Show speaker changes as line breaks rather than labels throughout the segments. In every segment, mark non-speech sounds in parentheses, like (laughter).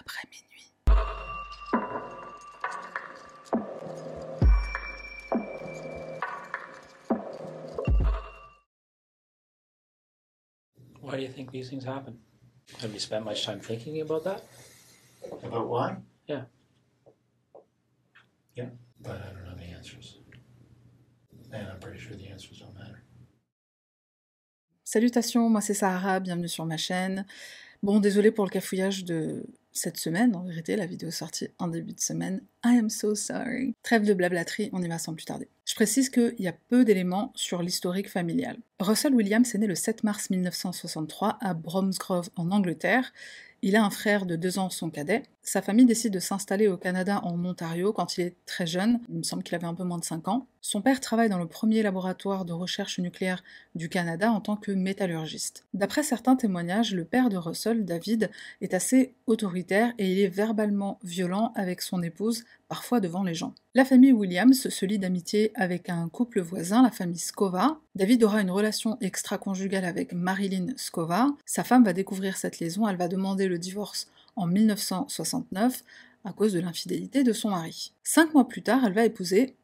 après minuit.
Why do you think these things happen? Have you spent much time thinking about that?
About why?
Yeah.
Yeah, but I don't know the answers. And I'm pretty sure the answers don't matter.
Salutations, moi c'est Sahara, bienvenue sur ma chaîne. Bon, désolé pour le cafouillage de cette semaine, en vérité, la vidéo sortie en début de semaine. I am so sorry. Trêve de blablaterie, on y va sans plus tarder. Je précise qu'il y a peu d'éléments sur l'historique familial. Russell Williams est né le 7 mars 1963 à Bromsgrove en Angleterre. Il a un frère de deux ans, son cadet. Sa famille décide de s'installer au Canada en Ontario quand il est très jeune, il me semble qu'il avait un peu moins de 5 ans. Son père travaille dans le premier laboratoire de recherche nucléaire du Canada en tant que métallurgiste. D'après certains témoignages, le père de Russell, David, est assez autoritaire et il est verbalement violent avec son épouse, parfois devant les gens. La famille Williams se lie d'amitié avec un couple voisin, la famille Scova. David aura une relation extra-conjugale avec Marilyn Scova. Sa femme va découvrir cette liaison, elle va demander le divorce en 1969 à cause de l'infidélité de son mari. Cinq mois plus tard, elle va épouser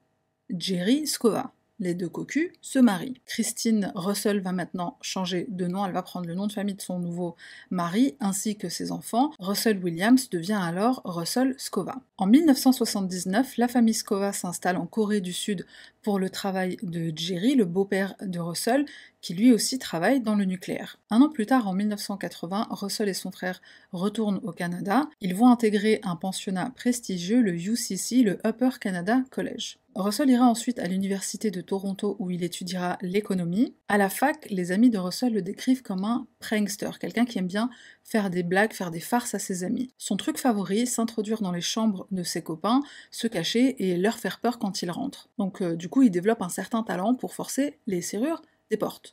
Jerry Scova. Les deux cocus se marient. Christine Russell va maintenant changer de nom, elle va prendre le nom de famille de son nouveau mari ainsi que ses enfants. Russell Williams devient alors Russell Scova. En 1979, la famille Scova s'installe en Corée du Sud pour le travail de Jerry, le beau-père de Russell, qui lui aussi travaille dans le nucléaire. Un an plus tard, en 1980, Russell et son frère retournent au Canada. Ils vont intégrer un pensionnat prestigieux, le UCC, le Upper Canada College. Russell ira ensuite à l'université de Toronto où il étudiera l'économie. À la fac, les amis de Russell le décrivent comme un prankster, quelqu'un qui aime bien faire des blagues, faire des farces à ses amis. Son truc favori, s'introduire dans les chambres de ses copains, se cacher et leur faire peur quand ils rentrent. Donc euh, du coup, il développe un certain talent pour forcer les serrures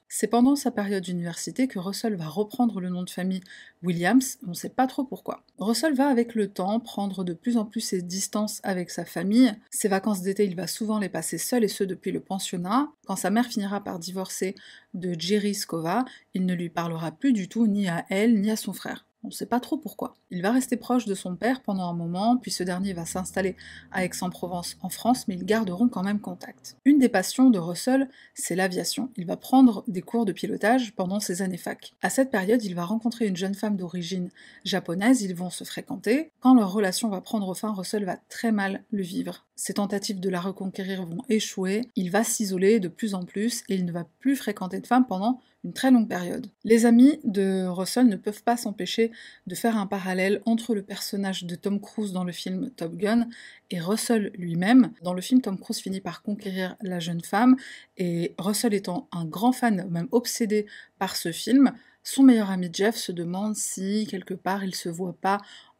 C'est pendant sa période d'université que Russell va reprendre le nom de famille Williams, on ne sait pas trop pourquoi. Russell va avec le temps prendre de plus en plus ses distances avec sa famille. Ses vacances d'été, il va souvent les passer seul et ce depuis le pensionnat. Quand sa mère finira par divorcer de Jerry Scova, il ne lui parlera plus du tout ni à elle ni à son frère. On ne sait pas trop pourquoi. Il va rester proche de son père pendant un moment, puis ce dernier va s'installer à Aix-en-Provence en France, mais ils garderont quand même contact. Une des passions de Russell, c'est l'aviation. Il va prendre des cours de pilotage pendant ses années fac. À cette période, il va rencontrer une jeune femme d'origine japonaise, ils vont se fréquenter. Quand leur relation va prendre fin, Russell va très mal le vivre. Ses tentatives de la reconquérir vont échouer, il va s'isoler de plus en plus et il ne va plus fréquenter de femmes pendant une très longue période. Les amis de Russell ne peuvent pas s'empêcher de faire un parallèle entre le personnage de Tom Cruise dans le film Top Gun et Russell lui-même. Dans le film, Tom Cruise finit par conquérir la jeune femme et Russell étant un grand fan, même obsédé par ce film, son meilleur ami Jeff se demande si quelque part il se voit pas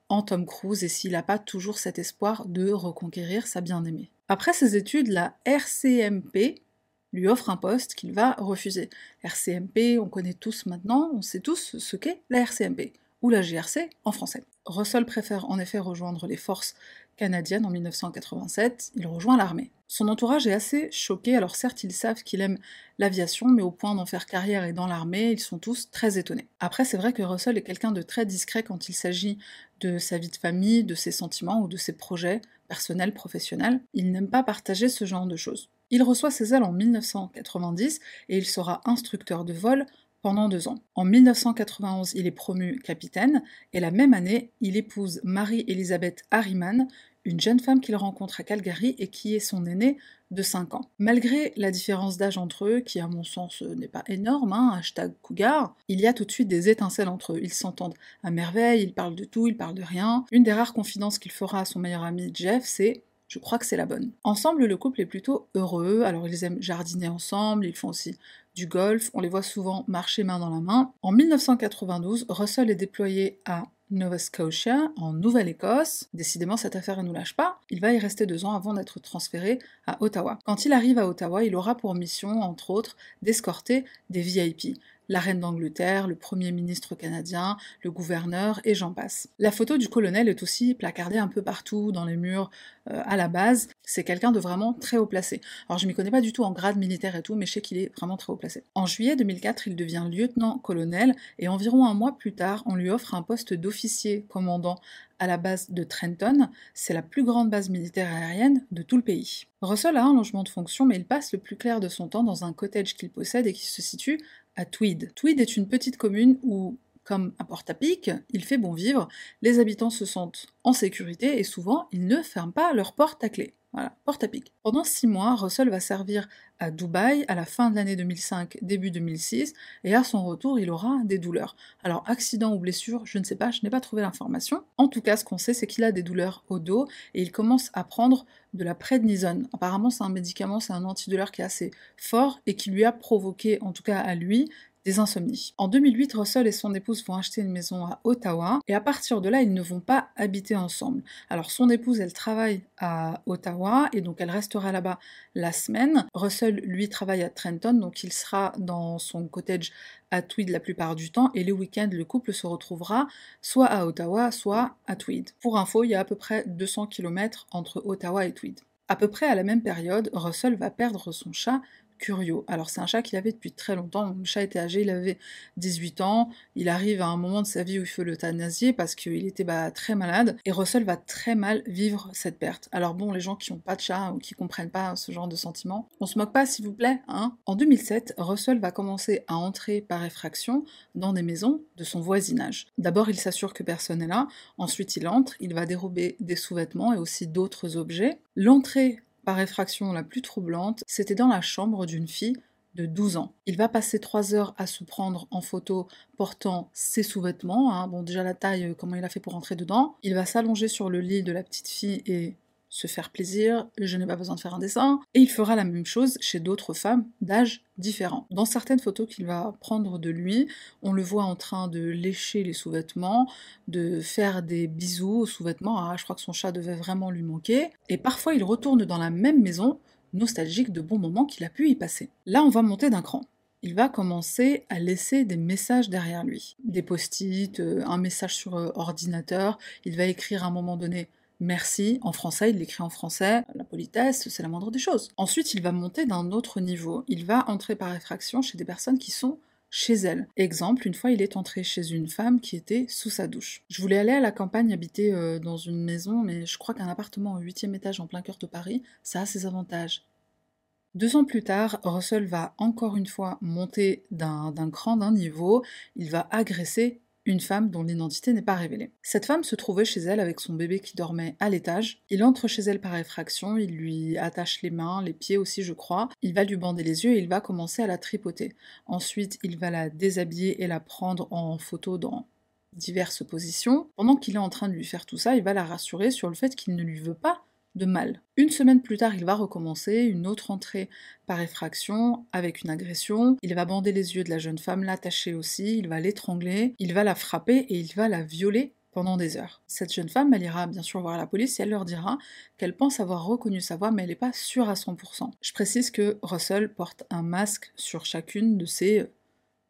en Tom Cruise et s'il n'a pas toujours cet espoir de reconquérir sa bien-aimée. Après ses études, la RCMP lui offre un poste qu'il va refuser. RCMP, on connaît tous maintenant, on sait tous ce qu'est la RCMP, ou la GRC en français. Russell préfère en effet rejoindre les forces canadiennes en 1987, il rejoint l'armée. Son entourage est assez choqué, alors certes ils savent qu'il aime l'aviation, mais au point d'en faire carrière et dans l'armée, ils sont tous très étonnés. Après c'est vrai que Russell est quelqu'un de très discret quand il s'agit de sa vie de famille, de ses sentiments ou de ses projets personnels, professionnels. Il n'aime pas partager ce genre de choses. Il reçoit ses ailes en 1990 et il sera instructeur de vol pendant deux ans. En 1991, il est promu capitaine et la même année, il épouse Marie-Elisabeth Harriman, une jeune femme qu'il rencontre à Calgary et qui est son aînée de 5 ans. Malgré la différence d'âge entre eux, qui à mon sens n'est pas énorme, hein, hashtag cougar, il y a tout de suite des étincelles entre eux. Ils s'entendent à merveille, ils parlent de tout, ils parlent de rien. Une des rares confidences qu'il fera à son meilleur ami Jeff, c'est je crois que c'est la bonne. Ensemble, le couple est plutôt heureux, alors ils aiment jardiner ensemble, ils font aussi du golf, on les voit souvent marcher main dans la main. En 1992, Russell est déployé à Nova Scotia, en Nouvelle-Écosse. Décidément, cette affaire ne nous lâche pas. Il va y rester deux ans avant d'être transféré à Ottawa. Quand il arrive à Ottawa, il aura pour mission, entre autres, d'escorter des VIP. La reine d'Angleterre, le premier ministre canadien, le gouverneur et j'en passe. La photo du colonel est aussi placardée un peu partout dans les murs euh, à la base. C'est quelqu'un de vraiment très haut placé. Alors je m'y connais pas du tout en grade militaire et tout, mais je sais qu'il est vraiment très haut placé. En juillet 2004, il devient lieutenant-colonel et environ un mois plus tard, on lui offre un poste d'officier commandant à la base de Trenton. C'est la plus grande base militaire aérienne de tout le pays. Russell a un logement de fonction, mais il passe le plus clair de son temps dans un cottage qu'il possède et qui se situe Tweed. Tweed est une petite commune où comme à Porte-à-Pic, il fait bon vivre, les habitants se sentent en sécurité et souvent ils ne ferment pas leur porte à clé. Voilà, porte à pic. Pendant six mois, Russell va servir à Dubaï à la fin de l'année 2005, début 2006, et à son retour, il aura des douleurs. Alors, accident ou blessure, je ne sais pas, je n'ai pas trouvé l'information. En tout cas, ce qu'on sait, c'est qu'il a des douleurs au dos et il commence à prendre de la prednisone. Apparemment, c'est un médicament, c'est un antidouleur qui est assez fort et qui lui a provoqué, en tout cas à lui, des insomnies. En 2008, Russell et son épouse vont acheter une maison à Ottawa et à partir de là, ils ne vont pas habiter ensemble. Alors son épouse, elle travaille à Ottawa et donc elle restera là-bas la semaine. Russell, lui, travaille à Trenton, donc il sera dans son cottage à Tweed la plupart du temps et les week-ends, le couple se retrouvera soit à Ottawa, soit à Tweed. Pour info, il y a à peu près 200 km entre Ottawa et Tweed. À peu près à la même période, Russell va perdre son chat Curio. Alors c'est un chat qu'il avait depuis très longtemps. Le chat était âgé, il avait 18 ans. Il arrive à un moment de sa vie où il fait l'euthanasier parce qu'il était bah, très malade. Et Russell va très mal vivre cette perte. Alors bon, les gens qui n'ont pas de chat ou qui comprennent pas ce genre de sentiment, on se moque pas s'il vous plaît. Hein en 2007, Russell va commencer à entrer par effraction dans des maisons de son voisinage. D'abord, il s'assure que personne n'est là. Ensuite, il entre, il va dérober des sous-vêtements et aussi d'autres objets. L'entrée par effraction la plus troublante, c'était dans la chambre d'une fille de 12 ans. Il va passer 3 heures à se prendre en photo portant ses sous-vêtements. Hein. Bon, déjà la taille, euh, comment il a fait pour entrer dedans. Il va s'allonger sur le lit de la petite fille et se faire plaisir, je n'ai pas besoin de faire un dessin, et il fera la même chose chez d'autres femmes d'âge différent. Dans certaines photos qu'il va prendre de lui, on le voit en train de lécher les sous-vêtements, de faire des bisous aux sous-vêtements, ah je crois que son chat devait vraiment lui manquer, et parfois il retourne dans la même maison, nostalgique de bons moments qu'il a pu y passer. Là on va monter d'un cran il va commencer à laisser des messages derrière lui. Des post-it, euh, un message sur euh, ordinateur, il va écrire à un moment donné Merci, en français, il l'écrit en français. La politesse, c'est la moindre des choses. Ensuite, il va monter d'un autre niveau. Il va entrer par effraction chez des personnes qui sont chez elles. Exemple, une fois il est entré chez une femme qui était sous sa douche. Je voulais aller à la campagne habiter euh, dans une maison, mais je crois qu'un appartement au huitième étage en plein cœur de Paris, ça a ses avantages. Deux ans plus tard, Russell va encore une fois monter d'un cran, d'un niveau, il va agresser une femme dont l'identité n'est pas révélée. Cette femme se trouvait chez elle avec son bébé qui dormait à l'étage. Il entre chez elle par effraction, il lui attache les mains, les pieds aussi je crois, il va lui bander les yeux et il va commencer à la tripoter. Ensuite, il va la déshabiller et la prendre en photo dans diverses positions. Pendant qu'il est en train de lui faire tout ça, il va la rassurer sur le fait qu'il ne lui veut pas de mal. Une semaine plus tard, il va recommencer, une autre entrée par effraction avec une agression. Il va bander les yeux de la jeune femme, l'attacher aussi, il va l'étrangler, il va la frapper et il va la violer pendant des heures. Cette jeune femme, elle ira bien sûr voir la police et elle leur dira qu'elle pense avoir reconnu sa voix, mais elle n'est pas sûre à 100%. Je précise que Russell porte un masque sur chacune de ses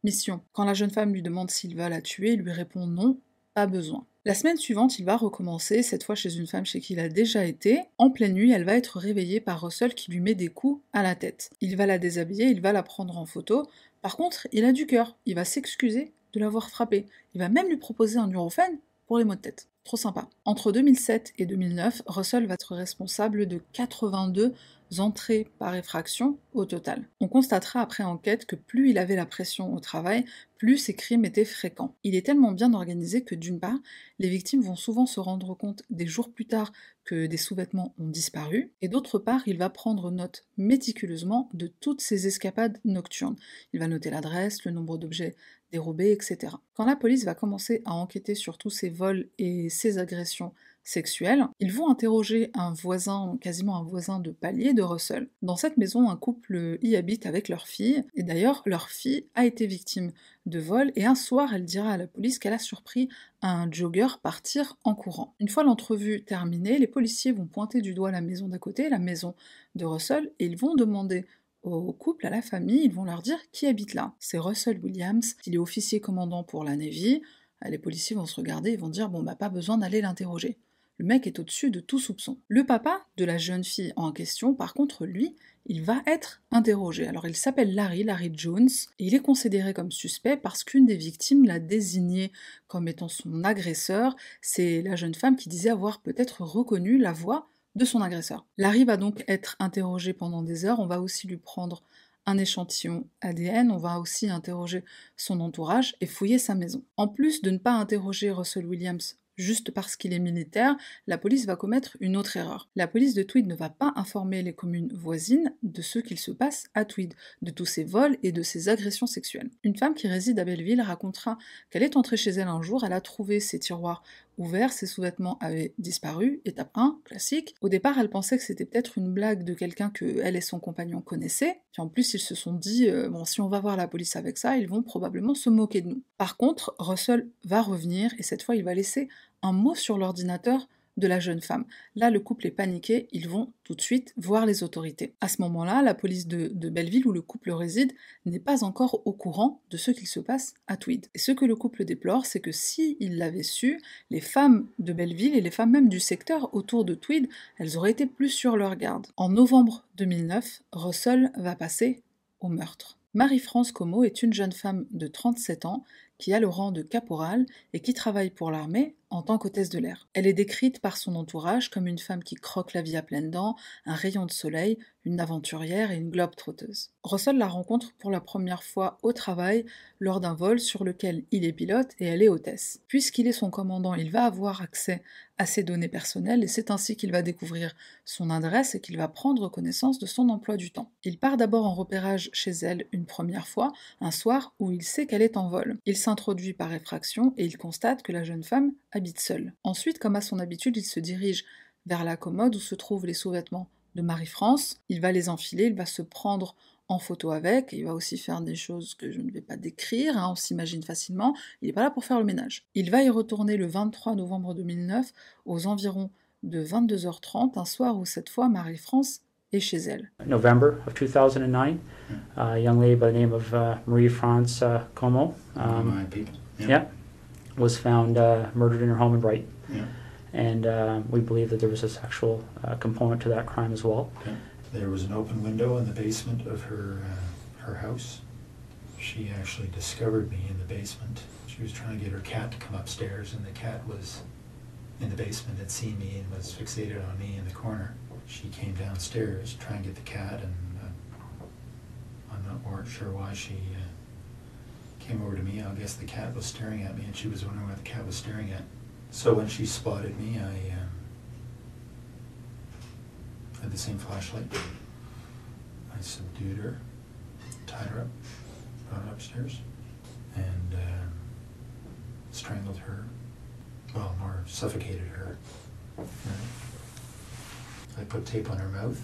missions. Quand la jeune femme lui demande s'il va la tuer, il lui répond non, pas besoin. La semaine suivante, il va recommencer, cette fois chez une femme chez qui il a déjà été. En pleine nuit, elle va être réveillée par Russell qui lui met des coups à la tête. Il va la déshabiller, il va la prendre en photo. Par contre, il a du cœur, il va s'excuser de l'avoir frappée. Il va même lui proposer un neurophène pour les maux de tête. Trop sympa. Entre 2007 et 2009, Russell va être responsable de 82 entrées par effraction au total. On constatera après enquête que plus il avait la pression au travail, plus ces crimes étaient fréquents. Il est tellement bien organisé que d'une part, les victimes vont souvent se rendre compte des jours plus tard que des sous-vêtements ont disparu, et d'autre part, il va prendre note méticuleusement de toutes ces escapades nocturnes. Il va noter l'adresse, le nombre d'objets dérobés, etc. Quand la police va commencer à enquêter sur tous ces vols et ces agressions sexuelles, ils vont interroger un voisin, quasiment un voisin de palier de Russell. Dans cette maison, un couple y habite avec leur fille, et d'ailleurs, leur fille a été victime de vol, et un soir, elle dira à la police qu'elle a surpris un jogger partir en courant. Une fois l'entrevue terminée, les policiers vont pointer du doigt la maison d'à côté, la maison de Russell, et ils vont demander au couple, à la famille, ils vont leur dire qui habite là. C'est Russell Williams, il est officier commandant pour la Navy. Les policiers vont se regarder et vont dire bon bah pas besoin d'aller l'interroger. Le mec est au-dessus de tout soupçon. Le papa de la jeune fille en question, par contre, lui, il va être interrogé. Alors il s'appelle Larry, Larry Jones, et il est considéré comme suspect parce qu'une des victimes l'a désigné comme étant son agresseur. C'est la jeune femme qui disait avoir peut-être reconnu la voix de son agresseur. Larry va donc être interrogé pendant des heures, on va aussi lui prendre un échantillon ADN, on va aussi interroger son entourage et fouiller sa maison. En plus de ne pas interroger Russell Williams juste parce qu'il est militaire, la police va commettre une autre erreur. La police de Tweed ne va pas informer les communes voisines de ce qu'il se passe à Tweed, de tous ses vols et de ses agressions sexuelles. Une femme qui réside à Belleville racontera qu'elle est entrée chez elle un jour, elle a trouvé ses tiroirs ouverts, ses sous-vêtements avaient disparu, étape 1, classique. Au départ, elle pensait que c'était peut-être une blague de quelqu'un que elle et son compagnon connaissaient, puis en plus ils se sont dit, euh, bon, si on va voir la police avec ça, ils vont probablement se moquer de nous. Par contre, Russell va revenir, et cette fois il va laisser un mot sur l'ordinateur de la jeune femme. Là, le couple est paniqué, ils vont tout de suite voir les autorités. À ce moment-là, la police de, Belleville, où le couple réside, n'est pas encore au courant de ce qu'il se passe à Tweed. Et ce que le couple déplore, c'est que si l'avaient su, les femmes de Belleville et les femmes même du secteur autour de Tweed, elles auraient été plus sur leur garde. En novembre 2009, Russell va passer au meurtre. Marie-France Como est une jeune femme de 37 ans qui a le rang de caporal et qui travaille pour l'armée en tant qu'hôtesse de l'air. Elle est décrite par son entourage comme une femme qui croque la vie à pleines dents, un rayon de soleil, une aventurière et une globe trotteuse. Russell la rencontre pour la première fois au travail lors d'un vol sur lequel il est pilote et elle est hôtesse. Puisqu'il est son commandant, il va avoir accès à ses données personnelles et c'est ainsi qu'il va découvrir son adresse et qu'il va prendre connaissance de son emploi du temps. Il part d'abord en repérage chez elle une première fois, un soir où il sait qu'elle est en vol. Il s'introduit par effraction et il constate que la jeune femme habite. Ensuite, comme à son habitude, il se dirige vers la commode où se trouvent les sous-vêtements de Marie-France. Il va les enfiler, il va se prendre en photo avec, et il va aussi faire des choses que je ne vais pas décrire, hein, on s'imagine facilement, il n'est pas là pour faire le ménage. Il va y retourner le 23 novembre 2009, aux environs de 22h30, un soir où cette fois Marie-France est chez elle.
November of 2009, a young lady by the name of uh, Marie-France uh, Como. Um, yeah. Was found uh, murdered in her home in Bright.
Yeah.
And uh, we believe that there was a sexual uh, component to that crime as well.
Okay. There was an open window in the basement of her uh, her house. She actually discovered me in the basement. She was trying to get her cat to come upstairs, and the cat was in the basement, had seen me and was fixated on me in the corner. She came downstairs trying to try and get the cat, and uh, I'm not sure why she uh, came over to me. I guess the cat was staring at me, and she was wondering what the cat was staring at. So when she spotted me, I um, had the same flashlight. I subdued her, tied her up, brought her upstairs, and um, strangled her. Well, more suffocated her. I put tape on her mouth,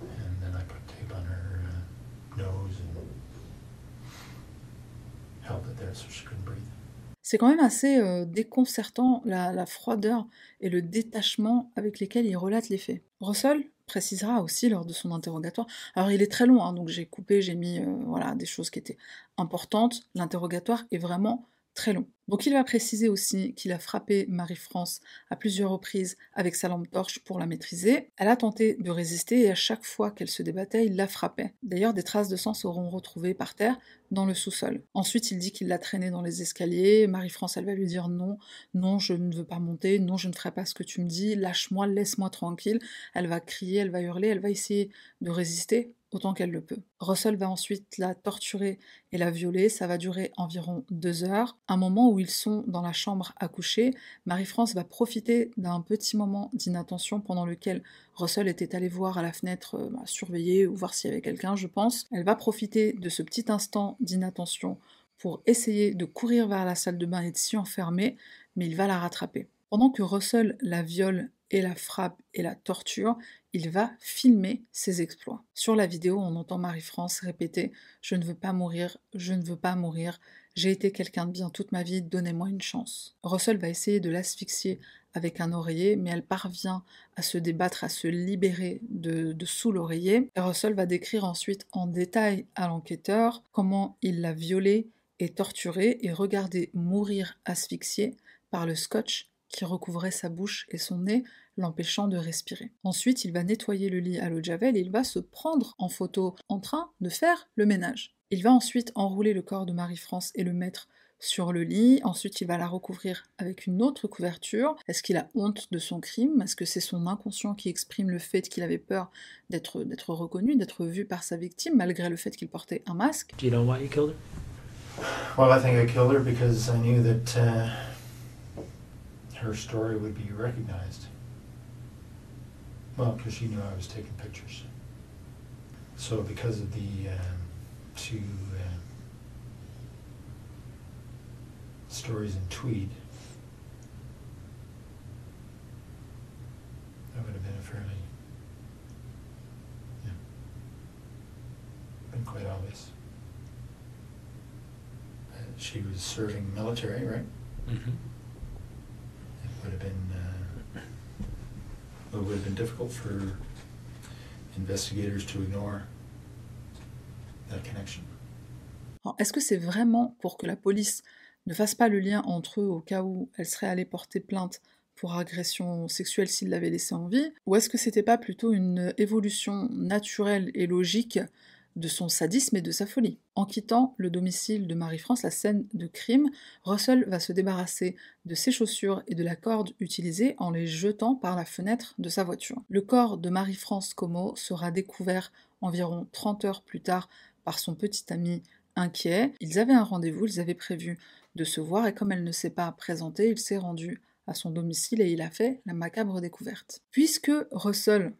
and then I put tape on her uh, nose and
C'est quand même assez euh, déconcertant la, froideur et le détachement avec lesquels il relate les faits. Russell précisera aussi lors de son interrogatoire. Alors il est très long, hein, donc j'ai coupé, j'ai mis euh, voilà des choses qui étaient importantes. L'interrogatoire est vraiment très long. Donc il va préciser aussi qu'il a frappé Marie-France à plusieurs reprises avec sa lampe torche pour la maîtriser. Elle a tenté de résister et à chaque fois qu'elle se débattait, il la frappait. D'ailleurs, des traces de sang seront retrouvées par terre dans le sous-sol. Ensuite, il dit qu'il l'a traînée dans les escaliers. Marie-France, elle va lui dire non, non, je ne veux pas monter, non, je ne ferai pas ce que tu me dis, lâche-moi, laisse-moi tranquille. Elle va crier, elle va hurler, elle va essayer de résister autant qu'elle le peut. Russell va ensuite la torturer et la violer, ça va durer environ deux heures. Un moment où ils sont dans la chambre à coucher, Marie-France va profiter d'un petit moment d'inattention pendant lequel Russell était allé voir à la fenêtre, euh, bah, surveiller ou voir s'il y avait quelqu'un, je pense. Elle va profiter de ce petit instant d'inattention pour essayer de courir vers la salle de bain et de s'y enfermer, mais il va la rattraper. Pendant que Russell la viole et la frappe et la torture, il va filmer ses exploits. Sur la vidéo, on entend Marie-France répéter Je ne veux pas mourir, je ne veux pas mourir, j'ai été quelqu'un de bien toute ma vie, donnez-moi une chance. Russell va essayer de l'asphyxier avec un oreiller, mais elle parvient à se débattre, à se libérer de, sous l'oreiller. Russell va décrire ensuite en détail à l'enquêteur comment il l'a violée et torturée et regardé mourir asphyxié par le scotch qui recouvrait sa bouche et son nez, l'empêchant de respirer. Ensuite, il va nettoyer le lit à l'eau de javel et il va se prendre en photo en train de faire le ménage. Il va ensuite enrouler le corps de Marie-France et le mettre sur le lit. Ensuite, il va la recouvrir avec une autre couverture. Est-ce qu'il a honte de son crime? Est-ce que c'est son inconscient qui exprime le fait qu'il avait peur d'être reconnu, d'être vu par sa victime, malgré le fait qu'il portait un masque?
Do you know why you killed her?
Well, I think I killed her because I knew that uh, her story would be recognized. Well, because she knew I was taking pictures. So because of the um, two uh, stories in Tweed, that would have been a fairly, yeah, been quite obvious. Uh, she was serving military, right?
Mm-hmm.
It would have been, uh, it would have been difficult for investigators to ignore that connection.
Est-ce que c'est vraiment pour que la police ne fasse pas le lien entre eux au cas où elle serait allée porter plainte pour agression sexuelle s'il l'avait laissé en vie Ou est-ce que c'était pas plutôt une évolution naturelle et logique de son sadisme et de sa folie. En quittant le domicile de Marie-France, la scène de crime, Russell va se débarrasser de ses chaussures et de la corde utilisée en les jetant par la fenêtre de sa voiture. Le corps de Marie-France Como sera découvert environ 30 heures plus tard par son petit ami inquiet. Ils avaient un rendez-vous, ils avaient prévu de se voir et comme elle ne s'est pas présentée, il s'est rendu à son domicile et il a fait la macabre découverte. Puisque Russell,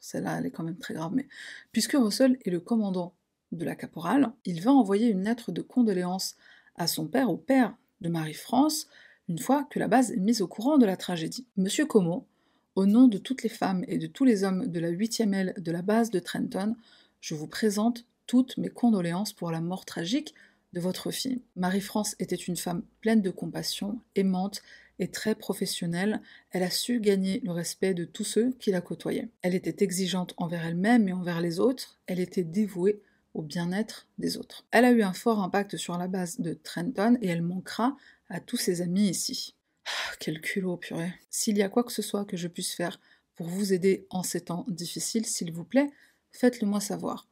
celle-là elle est quand même très grave, mais puisque Russell est le commandant de la caporale, il va envoyer une lettre de condoléances à son père, au père de Marie-France, une fois que la base est mise au courant de la tragédie. Monsieur Como, au nom de toutes les femmes et de tous les hommes de la 8e aile de la base de Trenton, je vous présente toutes mes condoléances pour la mort tragique de votre fille. Marie-France était une femme pleine de compassion, aimante et très professionnelle. Elle a su gagner le respect de tous ceux qui la côtoyaient. Elle était exigeante envers elle-même et envers les autres. Elle était dévouée au bien-être des autres. Elle a eu un fort impact sur la base de Trenton et elle manquera à tous ses amis ici. Ah, quel culot, purée. S'il y a quoi que ce soit que je puisse faire pour vous aider en ces temps difficiles, s'il vous plaît, faites-le moi savoir.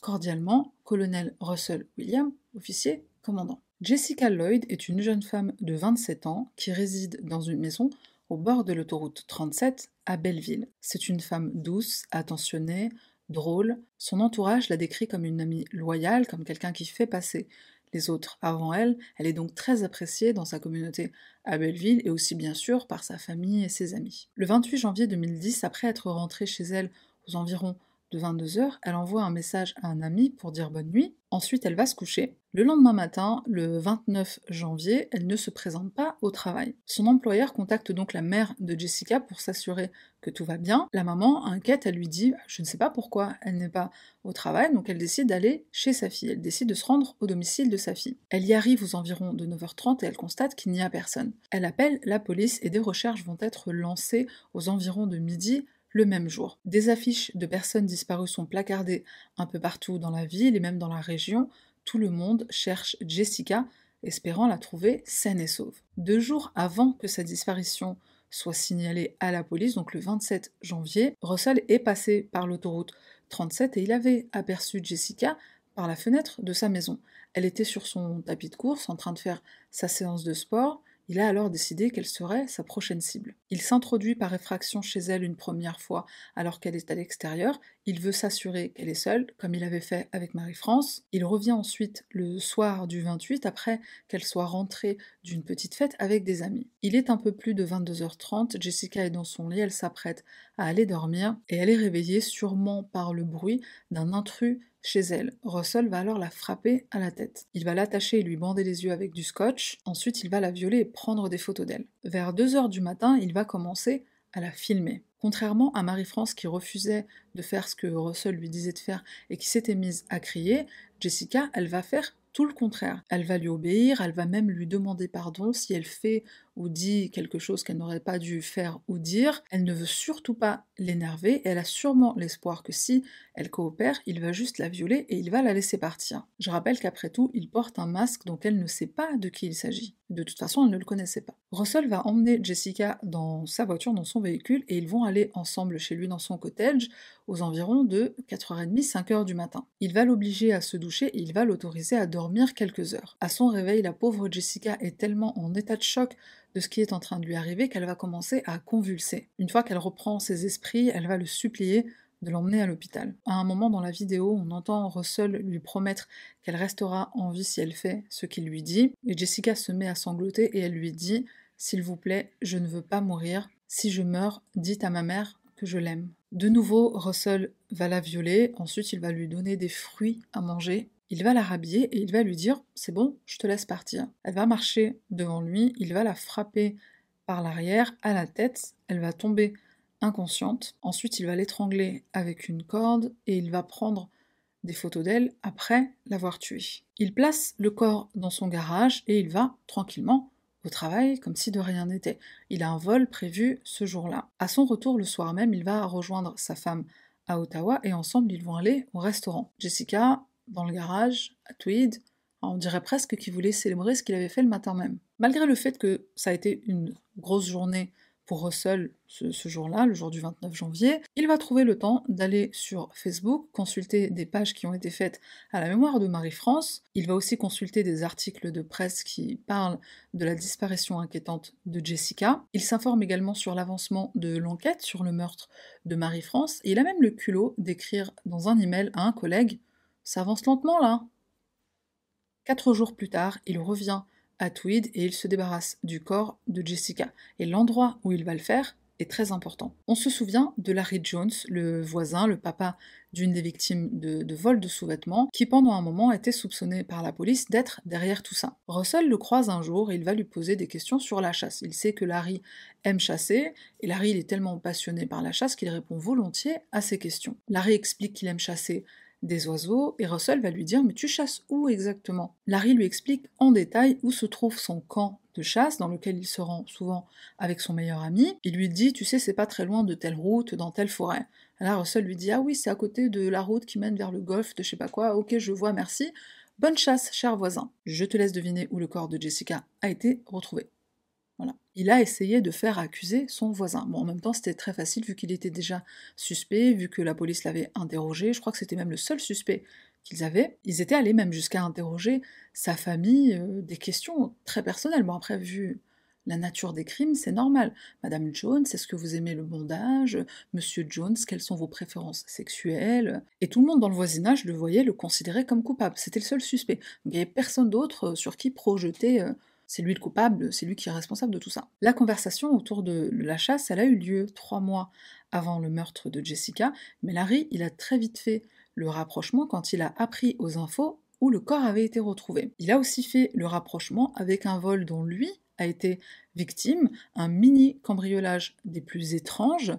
Cordialement, colonel Russell William, officier commandant. Jessica Lloyd est une jeune femme de 27 ans qui réside dans une maison au bord de l'autoroute 37 à Belleville. C'est une femme douce, attentionnée, drôle. Son entourage la décrit comme une amie loyale, comme quelqu'un qui fait passer les autres avant elle. Elle est donc très appréciée dans sa communauté à Belleville et aussi bien sûr par sa famille et ses amis. Le 28 janvier 2010, après être rentrée chez elle aux environs de 22h, elle envoie un message à un ami pour dire bonne nuit. Ensuite, elle va se coucher. Le lendemain matin, le 29 janvier, elle ne se présente pas au travail. Son employeur contacte donc la mère de Jessica pour s'assurer que tout va bien. La maman, inquiète, elle lui dit Je ne sais pas pourquoi elle n'est pas au travail, donc elle décide d'aller chez sa fille. Elle décide de se rendre au domicile de sa fille. Elle y arrive aux environs de 9h30 et elle constate qu'il n'y a personne. Elle appelle la police et des recherches vont être lancées aux environs de midi le même jour. Des affiches de personnes disparues sont placardées un peu partout dans la ville et même dans la région. Tout le monde cherche Jessica, espérant la trouver saine et sauve. Deux jours avant que sa disparition soit signalée à la police, donc le 27 janvier, Russell est passé par l'autoroute 37 et il avait aperçu Jessica par la fenêtre de sa maison. Elle était sur son tapis de course en train de faire sa séance de sport il a alors décidé quelle serait sa prochaine cible. Il s'introduit par effraction chez elle une première fois alors qu'elle est à l'extérieur, il veut s'assurer qu'elle est seule, comme il avait fait avec Marie-France. Il revient ensuite le soir du 28 après qu'elle soit rentrée d'une petite fête avec des amis. Il est un peu plus de 22h30, Jessica est dans son lit, elle s'apprête à aller dormir et elle est réveillée sûrement par le bruit d'un intrus chez elle. Russell va alors la frapper à la tête. Il va l'attacher et lui bander les yeux avec du scotch. Ensuite, il va la violer et prendre des photos d'elle. Vers 2 heures du matin, il va commencer à la filmer. Contrairement à Marie-France qui refusait de faire ce que Russell lui disait de faire et qui s'était mise à crier, Jessica, elle va faire tout le contraire. Elle va lui obéir, elle va même lui demander pardon si elle fait ou dit quelque chose qu'elle n'aurait pas dû faire ou dire. Elle ne veut surtout pas l'énerver elle a sûrement l'espoir que si elle coopère, il va juste la violer et il va la laisser partir. Je rappelle qu'après tout, il porte un masque donc elle ne sait pas de qui il s'agit. De toute façon, elle ne le connaissait pas. Russell va emmener Jessica dans sa voiture, dans son véhicule, et ils vont aller ensemble chez lui dans son cottage aux environs de 4h30, 5h du matin. Il va l'obliger à se doucher et il va l'autoriser à dormir quelques heures. À son réveil, la pauvre Jessica est tellement en état de choc de ce qui est en train de lui arriver qu'elle va commencer à convulser. Une fois qu'elle reprend ses esprits, elle va le supplier de l'emmener à l'hôpital. À un moment dans la vidéo, on entend Russell lui promettre qu'elle restera en vie si elle fait ce qu'il lui dit, et Jessica se met à sangloter et elle lui dit S'il vous plaît, je ne veux pas mourir. Si je meurs, dites à ma mère que je l'aime. De nouveau, Russell va la violer, ensuite il va lui donner des fruits à manger, il va la rhabiller et il va lui dire C'est bon, je te laisse partir. Elle va marcher devant lui, il va la frapper par l'arrière à la tête, elle va tomber inconsciente. Ensuite, il va l'étrangler avec une corde et il va prendre des photos d'elle après l'avoir tuée. Il place le corps dans son garage et il va tranquillement au travail comme si de rien n'était. Il a un vol prévu ce jour-là. À son retour le soir même, il va rejoindre sa femme à Ottawa et ensemble ils vont aller au restaurant. Jessica dans le garage, à Tweed. On dirait presque qu'il voulait célébrer ce qu'il avait fait le matin même. Malgré le fait que ça a été une grosse journée pour Russell ce, jour-là, le jour du 29 janvier, il va trouver le temps d'aller sur Facebook, consulter des pages qui ont été faites à la mémoire de Marie-France. Il va aussi consulter des articles de presse qui parlent de la disparition inquiétante de Jessica. Il s'informe également sur l'avancement de l'enquête sur le meurtre de Marie-France et il a même le culot d'écrire dans un email à un collègue ça avance lentement là. Quatre jours plus tard, il revient à Tweed et il se débarrasse du corps de Jessica. Et l'endroit où il va le faire est très important. On se souvient de Larry Jones, le voisin, le papa d'une des victimes de, vol de sous-vêtements, qui pendant un moment été soupçonné par la police d'être derrière tout ça. Russell le croise un jour et il va lui poser des questions sur la chasse. Il sait que Larry aime chasser, et Larry est tellement passionné par la chasse qu'il répond volontiers à ses questions. Larry explique qu'il aime chasser des oiseaux, et Russell va lui dire Mais tu chasses où exactement? Larry lui explique en détail où se trouve son camp de chasse, dans lequel il se rend souvent avec son meilleur ami. Il lui dit Tu sais, c'est pas très loin de telle route, dans telle forêt. Alors Russell lui dit Ah oui, c'est à côté de la route qui mène vers le golfe de je sais pas quoi. Ok, je vois, merci. Bonne chasse, cher voisin. Je te laisse deviner où le corps de Jessica a été retrouvé. Il a essayé de faire accuser son voisin. Bon, en même temps, c'était très facile vu qu'il était déjà suspect, vu que la police l'avait interrogé. Je crois que c'était même le seul suspect qu'ils avaient. Ils étaient allés même jusqu'à interroger sa famille, euh, des questions très personnelles. Bon, après, vu la nature des crimes, c'est normal. Madame Jones, est-ce que vous aimez le bondage? Monsieur Jones, quelles sont vos préférences sexuelles? Et tout le monde dans le voisinage le voyait, le considérait comme coupable. C'était le seul suspect. il n'y avait personne d'autre sur qui projeter euh, c'est lui le coupable, c'est lui qui est responsable de tout ça. La conversation autour de la chasse, elle a eu lieu trois mois avant le meurtre de Jessica, mais Larry, il a très vite fait le rapprochement quand il a appris aux infos où le corps avait été retrouvé. Il a aussi fait le rapprochement avec un vol dont lui a été victime, un mini cambriolage des plus étranges.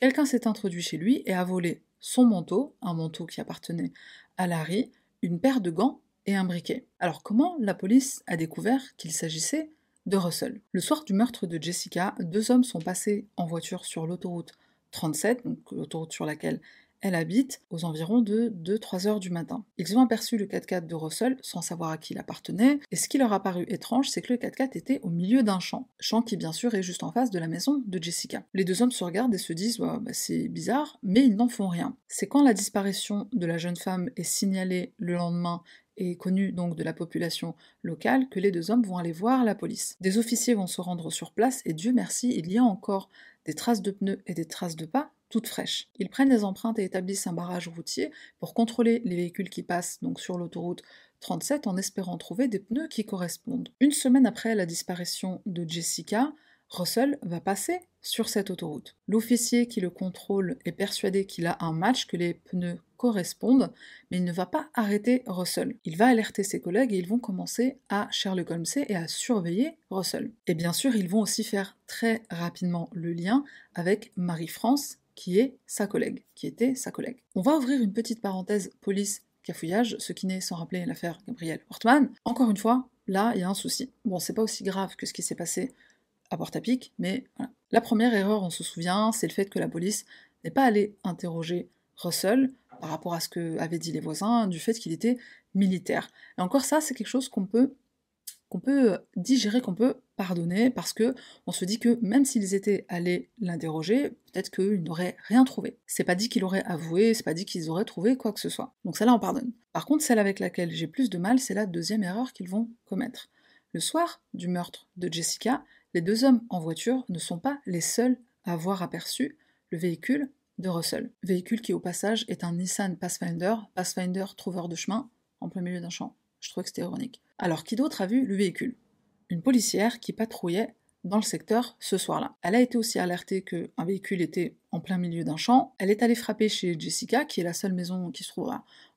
Quelqu'un s'est introduit chez lui et a volé son manteau, un manteau qui appartenait à Larry, une paire de gants et un briquet. Alors comment la police a découvert qu'il s'agissait de Russell? Le soir du meurtre de Jessica, deux hommes sont passés en voiture sur l'autoroute 37, donc l'autoroute sur laquelle elle habite, aux environs de 2-3 heures du matin. Ils ont aperçu le 4x4 de Russell sans savoir à qui il appartenait, et ce qui leur a paru étrange, c'est que le 4x4 était au milieu d'un champ, champ qui bien sûr est juste en face de la maison de Jessica. Les deux hommes se regardent et se disent bah, c'est bizarre, mais ils n'en font rien. C'est quand la disparition de la jeune femme est signalée le lendemain et connu donc de la population locale que les deux hommes vont aller voir la police. Des officiers vont se rendre sur place et Dieu merci, il y a encore des traces de pneus et des traces de pas toutes fraîches. Ils prennent des empreintes et établissent un barrage routier pour contrôler les véhicules qui passent donc sur l'autoroute 37 en espérant trouver des pneus qui correspondent. Une semaine après la disparition de Jessica, Russell va passer sur cette autoroute. L'officier qui le contrôle est persuadé qu'il a un match, que les pneus correspondent, mais il ne va pas arrêter Russell. Il va alerter ses collègues et ils vont commencer à Sherlock Holmes et à surveiller Russell. Et bien sûr, ils vont aussi faire très rapidement le lien avec Marie-France, qui est sa collègue, qui était sa collègue. On va ouvrir une petite parenthèse police cafouillage, ce qui n'est sans rappeler l'affaire Gabriel Portman. Encore une fois, là, il y a un souci. Bon, c'est pas aussi grave que ce qui s'est passé à Porte-à-Pique, mais voilà. La première erreur, on se souvient, c'est le fait que la police n'est pas allée interroger Russell par rapport à ce que avaient dit les voisins, du fait qu'il était militaire. Et encore ça, c'est quelque chose qu'on peut qu'on peut digérer, qu'on peut pardonner, parce que on se dit que même s'ils étaient allés l'interroger, peut-être qu'ils n'auraient rien trouvé. C'est pas dit qu'il aurait avoué, c'est pas dit qu'ils auraient trouvé quoi que ce soit. Donc celle-là, on pardonne. Par contre, celle avec laquelle j'ai plus de mal, c'est la deuxième erreur qu'ils vont commettre. Le soir du meurtre de Jessica, les deux hommes en voiture ne sont pas les seuls à avoir aperçu le véhicule de Russell. Véhicule qui au passage est un Nissan Pathfinder, Pathfinder trouveur de chemin, en plein milieu d'un champ. Je trouvais que c'était ironique. Alors, qui d'autre a vu le véhicule? Une policière qui patrouillait dans le secteur ce soir-là. Elle a été aussi alertée qu'un véhicule était en plein milieu d'un champ. Elle est allée frapper chez Jessica, qui est la seule maison qui se trouve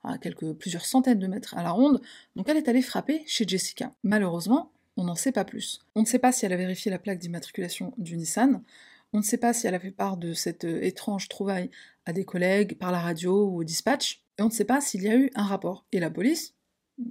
à, quelques, plusieurs centaines de mètres à la ronde. Donc elle est allée frapper chez Jessica. Malheureusement, on n'en sait pas plus. On ne sait pas si elle a vérifié la plaque d'immatriculation du Nissan. On ne sait pas si elle a fait part de cette euh, étrange trouvaille à des collègues, par la radio ou au dispatch. Et on ne sait pas s'il y a eu un rapport. Et la police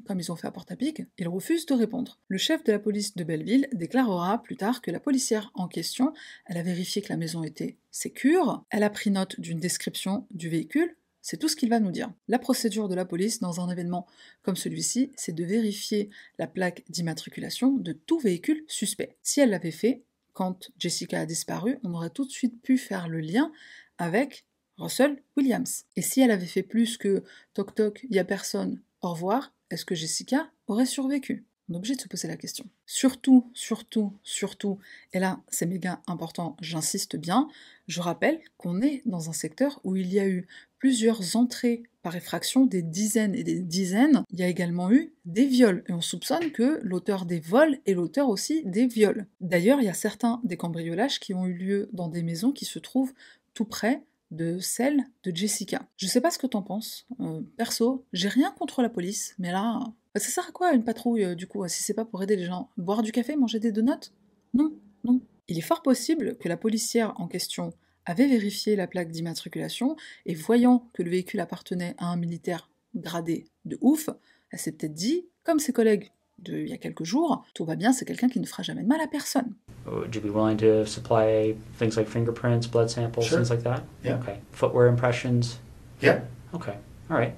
comme ils ont fait à Porte-à-Pique, ils refusent de répondre. Le chef de la police de Belleville déclarera plus tard que la policière en question, elle a vérifié que la maison était sécure, elle a pris note d'une description du véhicule, c'est tout ce qu'il va nous dire. La procédure de la police dans un événement comme celui-ci, c'est de vérifier la plaque d'immatriculation de tout véhicule suspect. Si elle l'avait fait, quand Jessica a disparu, on aurait tout de suite pu faire le lien avec Russell Williams. Et si elle avait fait plus que toc toc, il y a personne, au revoir, est-ce que Jessica aurait survécu? On est obligé de se poser la question. Surtout, surtout, surtout, et là c'est méga important, j'insiste bien, je rappelle qu'on est dans un secteur où il y a eu plusieurs entrées par effraction, des dizaines et des dizaines. Il y a également eu des viols, et on soupçonne que l'auteur des vols est l'auteur aussi des viols. D'ailleurs, il y a certains des cambriolages qui ont eu lieu dans des maisons qui se trouvent tout près de celle de Jessica. Je sais pas ce que t'en penses. Euh, perso, j'ai rien contre la police, mais là, bah, ça sert à quoi une patrouille euh, du coup si c'est pas pour aider les gens? Boire du café, manger des donuts? Non, non. Il est fort possible que la policière en question avait vérifié la plaque d'immatriculation et voyant que le véhicule appartenait à un militaire gradé de ouf, elle s'est peut-être dit, comme ses collègues de il y a quelques jours, tout va bien, c'est quelqu'un qui ne fera jamais de mal à personne.
Would you be willing to supply things like fingerprints, blood samples,
Sure.
things like that?
Yeah.
Okay. Footwear impressions?
Yeah.
Okay. All right.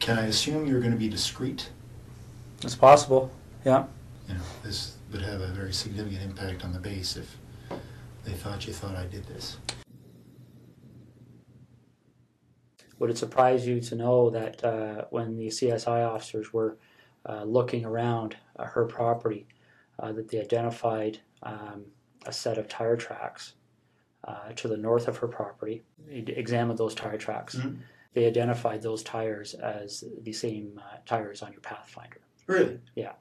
Can I assume you're going to be discreet?
It's possible. Yeah.
You know, this would have a very significant impact on the base if they thought you thought I did this.
Would it surprise you to know that uh, when the CSI officers were uh, looking around uh, her property, uh, that they identified um, a set of tire tracks uh, to the north of her property? They examined those tire tracks.
Mhm.
They identified those tires as the same uh, tires on your Pathfinder.
Really?
Yeah.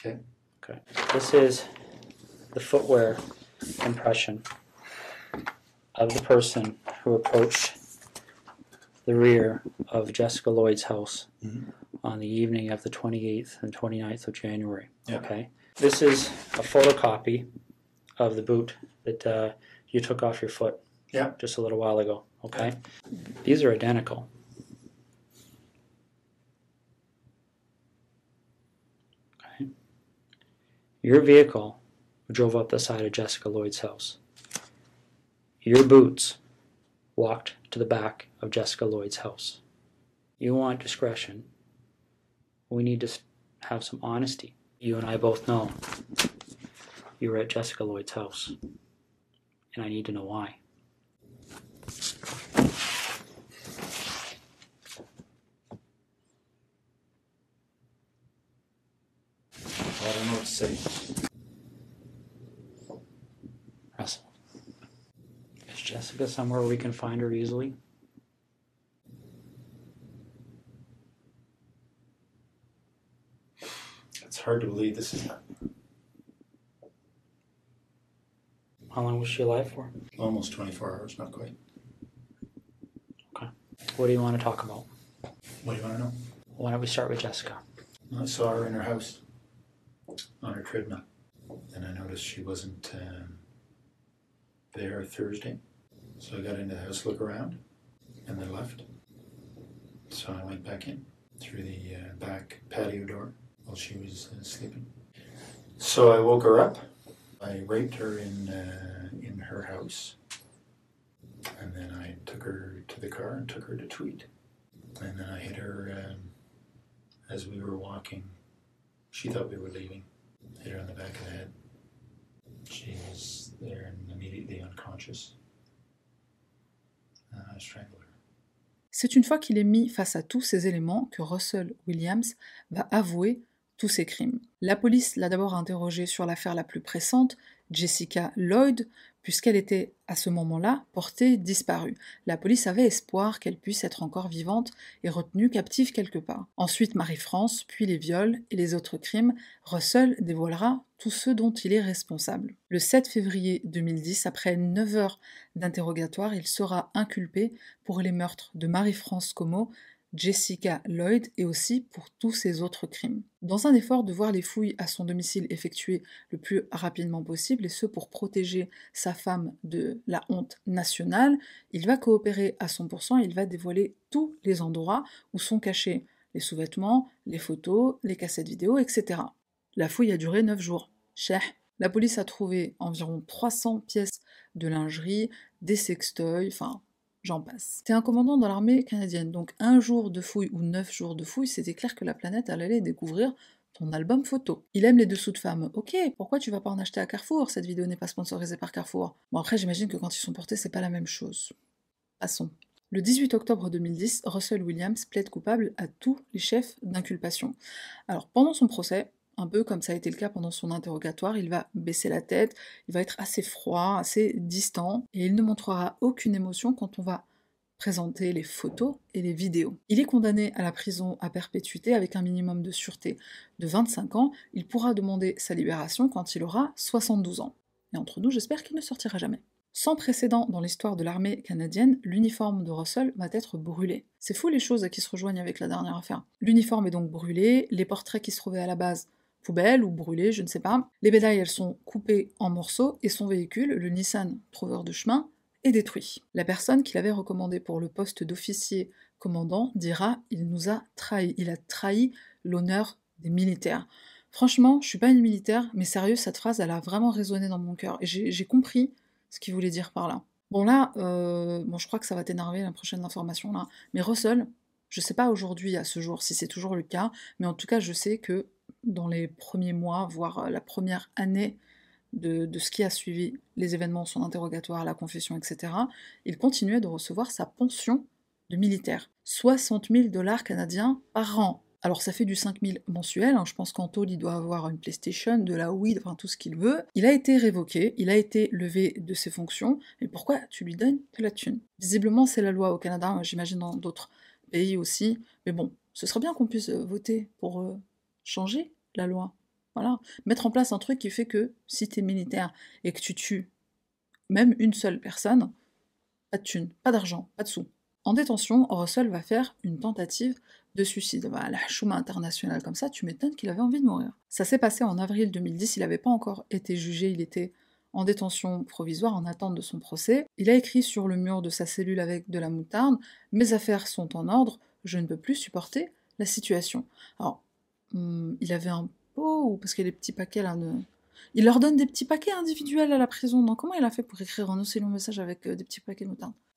Okay.
Okay. This is the footwear impression of the person who approached the rear of Jessica Lloyd's house
Mhm.
on the evening of the 28th and 29th of January.
Yeah.
Okay. This is a photocopy of the boot that uh, you took off your foot
Yeah.
just a little while ago. Okay. These are identical. Okay. Your vehicle drove up the side of Jessica Lloyd's house. Your boots walked to the back of Jessica Lloyd's house. You want discretion. We need to have some honesty. You and I both know you were at Jessica Lloyd's house. And I need to know why.
I don't know what to say.
Russell. Is Jessica somewhere where we can find her easily?
It's hard to believe this is
How long was she alive for?
almost 24 hours, not quite.
Okay. What do you want to talk about?
What do you want to know?
Why don't we start with Jessica?
I saw her in her house on her treadmill, and I noticed she wasn't um, there Thursday. So I got into the house, look around, and then left. So I went back in through the uh, back patio door while she was uh, sleeping. So I woke her up. I raped her in uh, in her house, and then I took her to the car and took her to Tweed, and then I hit her um, as we were walking. She thought we were leaving. Hit her on the back of the head. She was there and immediately unconscious.
C'est une fois qu'il est mis face à tous ces éléments que Russell Williams va avouer tous ses crimes. La police l'a d'abord interrogé sur l'affaire la plus pressante, Jessica Lloyd, puisqu'elle était à ce moment-là portée disparue. La police avait espoir qu'elle puisse être encore vivante et retenue captive quelque part. Ensuite Marie-France, puis les viols et les autres crimes, Russell dévoilera tous ceux dont il est responsable. Le 7 février 2010, après 9 heures d'interrogatoire, il sera inculpé pour les meurtres de Marie-France Como, Jessica Lloyd et aussi pour tous ses autres crimes. Dans un effort de voir les fouilles à son domicile effectuées le plus rapidement possible, et ce pour protéger sa femme de la honte nationale, il va coopérer à 100%, il va dévoiler tous les endroits où sont cachés les sous-vêtements, les photos, les cassettes vidéo, etc. La fouille a duré 9 jours. Cher. La police a trouvé environ 300 pièces de lingerie, des sextoys, enfin j'en passe. T'es un commandant dans l'armée canadienne, donc un jour de fouille ou neuf jours de fouille, c'était clair que la planète allait découvrir ton album photo. Il aime les dessous de femmes. Ok, pourquoi tu vas pas en acheter à Carrefour? Cette vidéo n'est pas sponsorisée par Carrefour. Bon après j'imagine que quand ils sont portés c'est pas la même chose. Passons. Le 18 octobre 2010, Russell Williams plaide coupable à tous les chefs d'inculpation. Alors pendant son procès, un peu comme ça a été le cas pendant son interrogatoire, il va baisser la tête, il va être assez froid, assez distant, et il ne montrera aucune émotion quand on va présenter les photos et les vidéos. Il est condamné à la prison à perpétuité avec un minimum de sûreté de 25 ans. Il pourra demander sa libération quand il aura 72 ans. Et entre nous, j'espère qu'il ne sortira jamais. Sans précédent dans l'histoire de l'armée canadienne, l'uniforme de Russell va être brûlé. C'est fou les choses qui se rejoignent avec la dernière affaire. L'uniforme est donc brûlé, les portraits qui se trouvaient à la base poubelle ou brûlée, je ne sais pas. Les médailles, elles sont coupées en morceaux et son véhicule, le Nissan Trouveur de chemin, est détruit. La personne qui l'avait recommandé pour le poste d'officier commandant dira il nous a trahi, il a trahi l'honneur des militaires. Franchement, je suis pas une militaire, mais sérieux, cette phrase, elle a vraiment résonné dans mon cœur et j'ai compris ce qu'il voulait dire par là. Bon là, euh, je crois que ça va t'énerver la prochaine information là, mais Russell, je sais pas aujourd'hui à ce jour si c'est toujours le cas, mais en tout cas je sais que dans les premiers mois, voire euh, la première année de, ce qui a suivi les événements, son interrogatoire, la confession, etc., il continuait de recevoir sa pension de militaire. 60 000 dollars canadiens par an. Alors ça fait du 5 000 mensuel, hein. je pense qu'Anto il doit avoir une PlayStation, de la Wii, enfin tout ce qu'il veut. Il a été révoqué, il a été levé de ses fonctions, et pourquoi tu lui donnes de la thune? Visiblement c'est la loi au Canada, j'imagine dans d'autres pays aussi, mais bon, ce serait bien qu'on puisse euh, voter pour euh, changer la loi. Voilà. Mettre en place un truc qui fait que si tu es militaire et que tu tues même une seule personne, pas de thune, pas d'argent, pas de sous. En détention, Russell va faire une tentative de suicide. Voilà, la chouma internationale comme ça, tu m'étonnes qu'il avait envie de mourir. Ça s'est passé en avril 2010, il n'avait pas encore été jugé, il était en détention provisoire en attente de son procès. Il a écrit sur le mur de sa cellule avec de la moutarde Mes affaires sont en ordre, je ne peux plus supporter la situation. Alors, Hmm, il avait un pot, parce qu'il a des petits paquets là. Il leur donne des petits paquets individuels à la prison. Donc comment il a fait pour écrire un aussi long message avec euh, des petits paquets de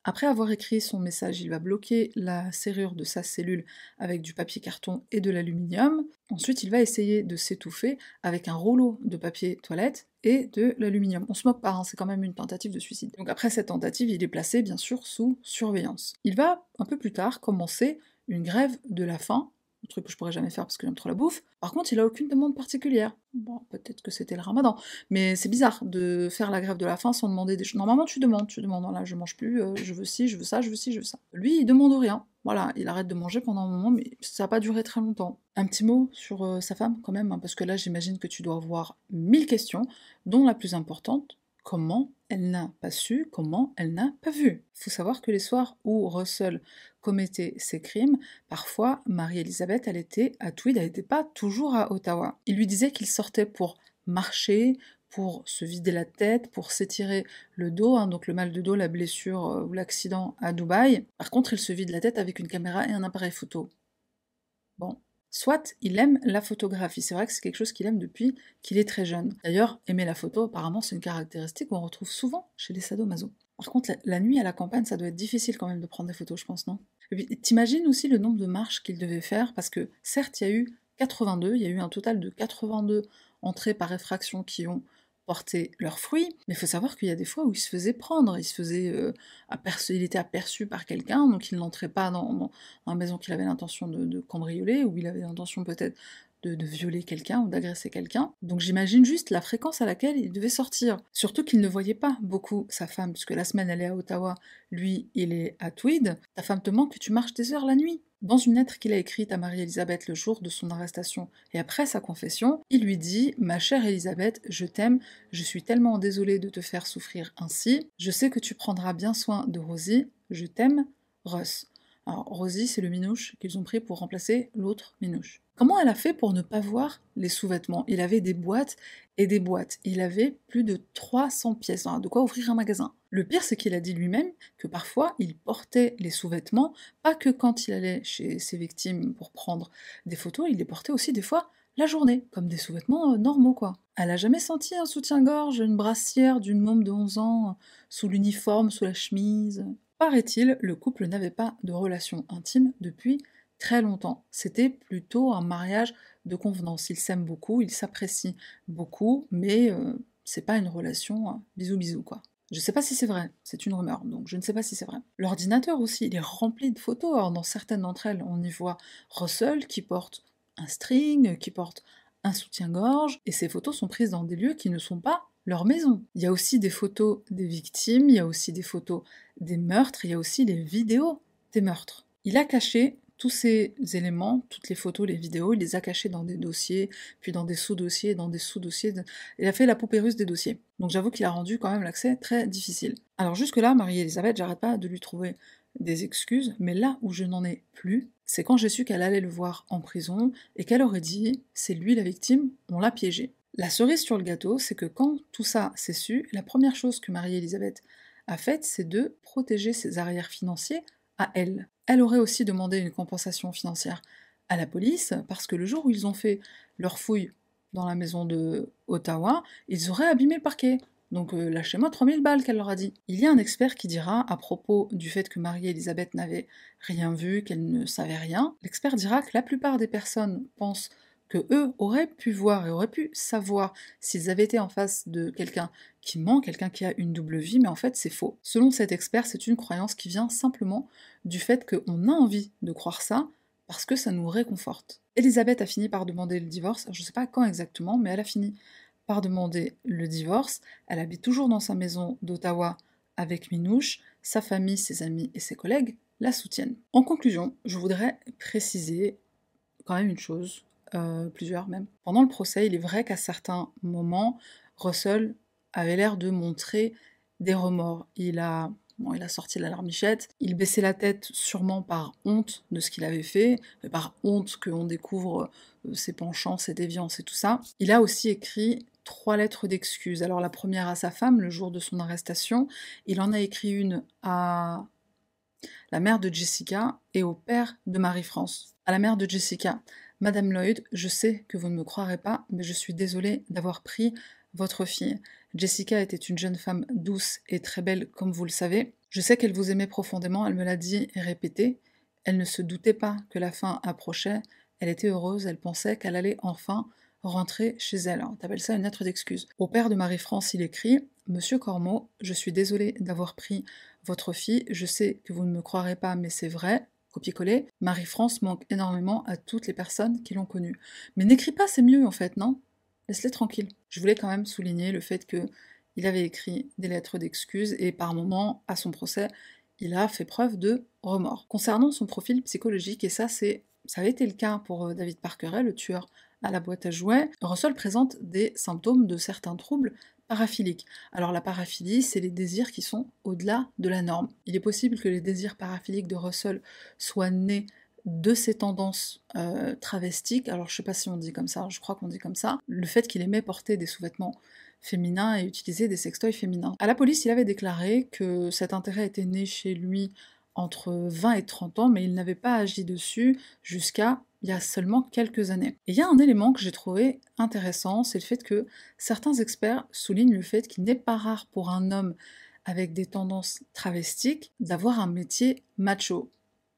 Après avoir écrit son message, il va bloquer la serrure de sa cellule avec du papier carton et de l'aluminium. Ensuite, il va essayer de s'étouffer avec un rouleau de papier toilette et de l'aluminium. On se moque pas, hein, c'est quand même une tentative de suicide. Donc après cette tentative, il est placé bien sûr sous surveillance. Il va un peu plus tard commencer une grève de la faim un truc que je pourrais jamais faire parce que j'aime trop la bouffe. Par contre, il a aucune demande particulière. Bon, peut-être que c'était le ramadan, mais c'est bizarre de faire la grève de la faim sans demander des choses. Normalement, tu demandes, tu demandes, là, je mange plus, euh, je veux ci, je veux ça, je veux ci, je veux ça. Lui, il demande rien. Voilà, il arrête de manger pendant un moment, mais ça n'a pas duré très longtemps. Un petit mot sur euh, sa femme, quand même, hein, parce que là, j'imagine que tu dois avoir mille questions, dont la plus importante, comment elle n'a pas su, comment elle n'a pas vu. Il faut savoir que les soirs où Russell commettait ses crimes, parfois Marie-Elisabeth, elle était à Tweed, elle n'était pas toujours à Ottawa. Il lui disait qu'il sortait pour marcher, pour se vider la tête, pour s'étirer le dos, hein, donc le mal de dos, la blessure euh, ou l'accident à Dubaï. Par contre, il se vide la tête avec une caméra et un appareil photo. Bon. Soit il aime la photographie, c'est vrai que c'est quelque chose qu'il aime depuis qu'il est très jeune. D'ailleurs, aimer la photo, apparemment, c'est une caractéristique qu'on retrouve souvent chez les sadomaso. Par contre, la, nuit à la campagne, ça doit être difficile quand même de prendre des photos, je pense, non? T'imagines aussi le nombre de marches qu'il devait faire, parce que certes, il y a eu 82, il y a eu un total de 82 entrées par effraction qui ont porter leurs fruits, mais il faut savoir qu'il y a des fois où il se faisait prendre, il se faisait euh, il était aperçu par quelqu'un, donc il n'entrait pas dans, la maison qu'il avait l'intention de, cambrioler, ou il avait l'intention peut-être de, violer quelqu'un ou d'agresser quelqu'un. Donc j'imagine juste la fréquence à laquelle il devait sortir. Surtout qu'il ne voyait pas beaucoup sa femme, puisque la semaine elle est à Ottawa, lui il est à Tweed. Ta femme te manque que tu marches des heures la nuit. Dans une lettre qu'il a écrite à Marie-Elisabeth le jour de son arrestation et après sa confession, il lui dit Ma chère Elisabeth, je t'aime, je suis tellement désolé de te faire souffrir ainsi, je sais que tu prendras bien soin de Rosie, je t'aime, Russ. Alors, Rosie, c'est le minouche qu'ils ont pris pour remplacer l'autre minouche. Comment elle a fait pour ne pas voir les sous-vêtements? Il avait des boîtes et des boîtes. Il avait plus de 300 pièces. de quoi ouvrir un magasin. Le pire, c'est qu'il a dit lui-même que parfois il portait les sous-vêtements, pas que quand il allait chez ses victimes pour prendre des photos, il les portait aussi des fois la journée, comme des sous-vêtements euh, normaux, quoi. Elle a jamais senti un soutien-gorge, une brassière d'une môme de 11 ans, sous l'uniforme, sous la chemise? Paraît-il, le couple n'avait pas de relation intime depuis très longtemps. C'était plutôt un mariage de convenance. Ils s'aiment beaucoup, ils s'apprécient beaucoup, mais euh, c'est pas une relation hein, bisous bisous quoi. Je sais pas si c'est vrai, c'est une rumeur, donc je ne sais pas si c'est vrai. L'ordinateur aussi, il est rempli de photos. Alors dans certaines d'entre elles, on y voit Russell qui porte un string, qui porte un soutien-gorge, et ces photos sont prises dans des lieux qui ne sont pas leur maison. Il y a aussi des photos des victimes, il y a aussi des photos des meurtres, il y a aussi les vidéos des meurtres. Il a caché tous ces éléments, toutes les photos, les vidéos, il les a cachés dans des dossiers, puis dans des sous-dossiers, dans des sous-dossiers. Il a fait la poupée des dossiers. Donc j'avoue qu'il a rendu quand même l'accès très difficile. Alors jusque-là, Marie-Elisabeth, j'arrête pas de lui trouver des excuses, mais là où je n'en ai plus, c'est quand j'ai su qu'elle allait le voir en prison et qu'elle aurait dit c'est lui la victime, on l'a piégé. La cerise sur le gâteau, c'est que quand tout ça s'est su, la première chose que Marie-Elisabeth a faite, c'est de protéger ses arrières financiers elle. Elle aurait aussi demandé une compensation financière à la police, parce que le jour où ils ont fait leur fouille dans la maison de Ottawa, ils auraient abîmé le parquet. Donc euh, lâchez-moi 3000 balles, qu'elle leur a dit. Il y a un expert qui dira, à propos du fait que Marie-Elisabeth n'avait rien vu, qu'elle ne savait rien, l'expert dira que la plupart des personnes pensent que eux auraient pu voir et auraient pu savoir s'ils avaient été en face de quelqu'un qui ment, quelqu'un qui a une double vie, mais en fait c'est faux. Selon cet expert, c'est une croyance qui vient simplement du fait qu'on a envie de croire ça parce que ça nous réconforte. Elisabeth a fini par demander le divorce, je ne sais pas quand exactement, mais elle a fini par demander le divorce. Elle habite toujours dans sa maison d'Ottawa avec Minouche, sa famille, ses amis et ses collègues la soutiennent. En conclusion, je voudrais préciser quand même une chose, euh, plusieurs même. Pendant le procès, il est vrai qu'à certains moments, Russell avait l'air de montrer des remords. Il a, bon, il a sorti la larmichette, il baissait la tête sûrement par honte de ce qu'il avait fait, par honte qu'on découvre euh, ses penchants, ses déviances et tout ça. Il a aussi écrit trois lettres d'excuses. Alors la première à sa femme le jour de son arrestation, il en a écrit une à la mère de Jessica et au père de Marie-France. À la mère de Jessica, Madame Lloyd, je sais que vous ne me croirez pas, mais je suis désolée d'avoir pris votre fille. Jessica était une jeune femme douce et très belle, comme vous le savez. Je sais qu'elle vous aimait profondément, elle me l'a dit et répété. Elle ne se doutait pas que la fin approchait. Elle était heureuse, elle pensait qu'elle allait enfin rentrer chez elle. T'appelles ça une lettre d'excuse. Au père de Marie-France, il écrit Monsieur Cormot, je suis désolé d'avoir pris votre fille. Je sais que vous ne me croirez pas, mais c'est vrai copier-coller, Marie-France manque énormément à toutes les personnes qui l'ont connue. Mais n'écris pas, c'est mieux en fait, non? Laisse-les tranquilles. Je voulais quand même souligner le fait que il avait écrit des lettres d'excuses et par moments, à son procès, il a fait preuve de remords. Concernant son profil psychologique, et ça c'est ça avait été le cas pour euh, David Parkeret, le tueur à la boîte à jouets, Russell présente des symptômes de certains troubles paraphilique. Alors la paraphilie, c'est les désirs qui sont au-delà de la norme. Il est possible que les désirs paraphiliques de Russell soient nés de ces tendances euh, travestiques, alors je sais pas si on dit comme ça, je crois qu'on dit comme ça, le fait qu'il aimait porter des sous-vêtements féminins et utiliser des sextoys féminins. À la police, il avait déclaré que cet intérêt était né chez lui entre 20 et 30 ans, mais il n'avait pas agi dessus jusqu'à il y a seulement quelques années. Et il y a un élément que j'ai trouvé intéressant, c'est le fait que certains experts soulignent le fait qu'il n'est pas rare pour un homme avec des tendances travestiques d'avoir un métier macho.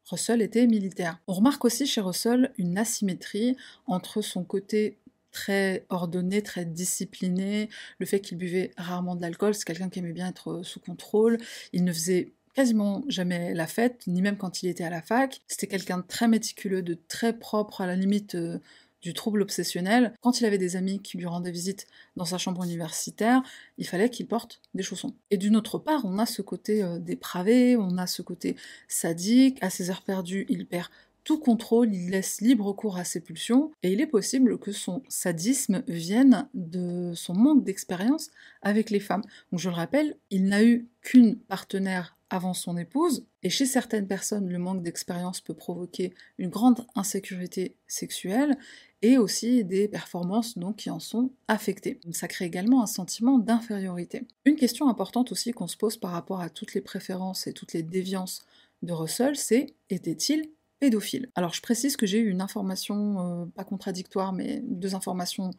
Russell était militaire. On remarque aussi chez Russell une asymétrie entre son côté très ordonné, très discipliné, le fait qu'il buvait rarement de l'alcool, c'est quelqu'un qui aimait bien être sous contrôle, il ne faisait quasiment jamais la fête, ni même quand il était à la fac. C'était quelqu'un de très méticuleux, de très propre, à la limite euh, du trouble obsessionnel. Quand il avait des amis qui lui rendaient visite dans sa chambre universitaire, il fallait qu'il porte des chaussons. Et d'une autre part, on a ce côté euh, dépravé, on a ce côté sadique, à ses heures perdues, il perd tout contrôle, il laisse libre cours à ses pulsions, et il est possible que son sadisme vienne de son manque d'expérience avec les femmes. Donc je le rappelle, il n'a eu qu'une partenaire avant son épouse, et chez certaines personnes, le manque d'expérience peut provoquer une grande insécurité sexuelle et aussi des performances donc qui en sont affectées. Ça crée également un sentiment d'infériorité. Une question importante aussi qu'on se pose par rapport à toutes les préférences et toutes les déviances de Russell, c'est était-il pédophile. Alors je précise que j'ai eu une information, euh, pas contradictoire, mais deux informations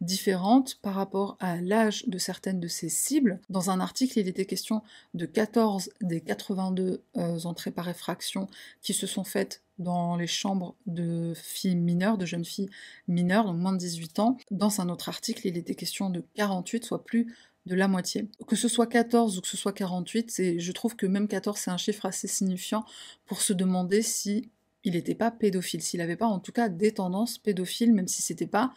différentes par rapport à l'âge de certaines de ces cibles. Dans un article, il était question de 14 des 82 euh, entrées par effraction qui se sont faites dans les chambres de filles mineures, de jeunes filles mineures, donc moins de 18 ans. Dans un autre article, il était question de 48, soit plus de la moitié. Que ce soit 14 ou que ce soit 48, je trouve que même 14 c'est un chiffre assez signifiant pour se demander si il n'était pas pédophile, s'il n'avait pas en tout cas des tendances pédophiles, même si c'était pas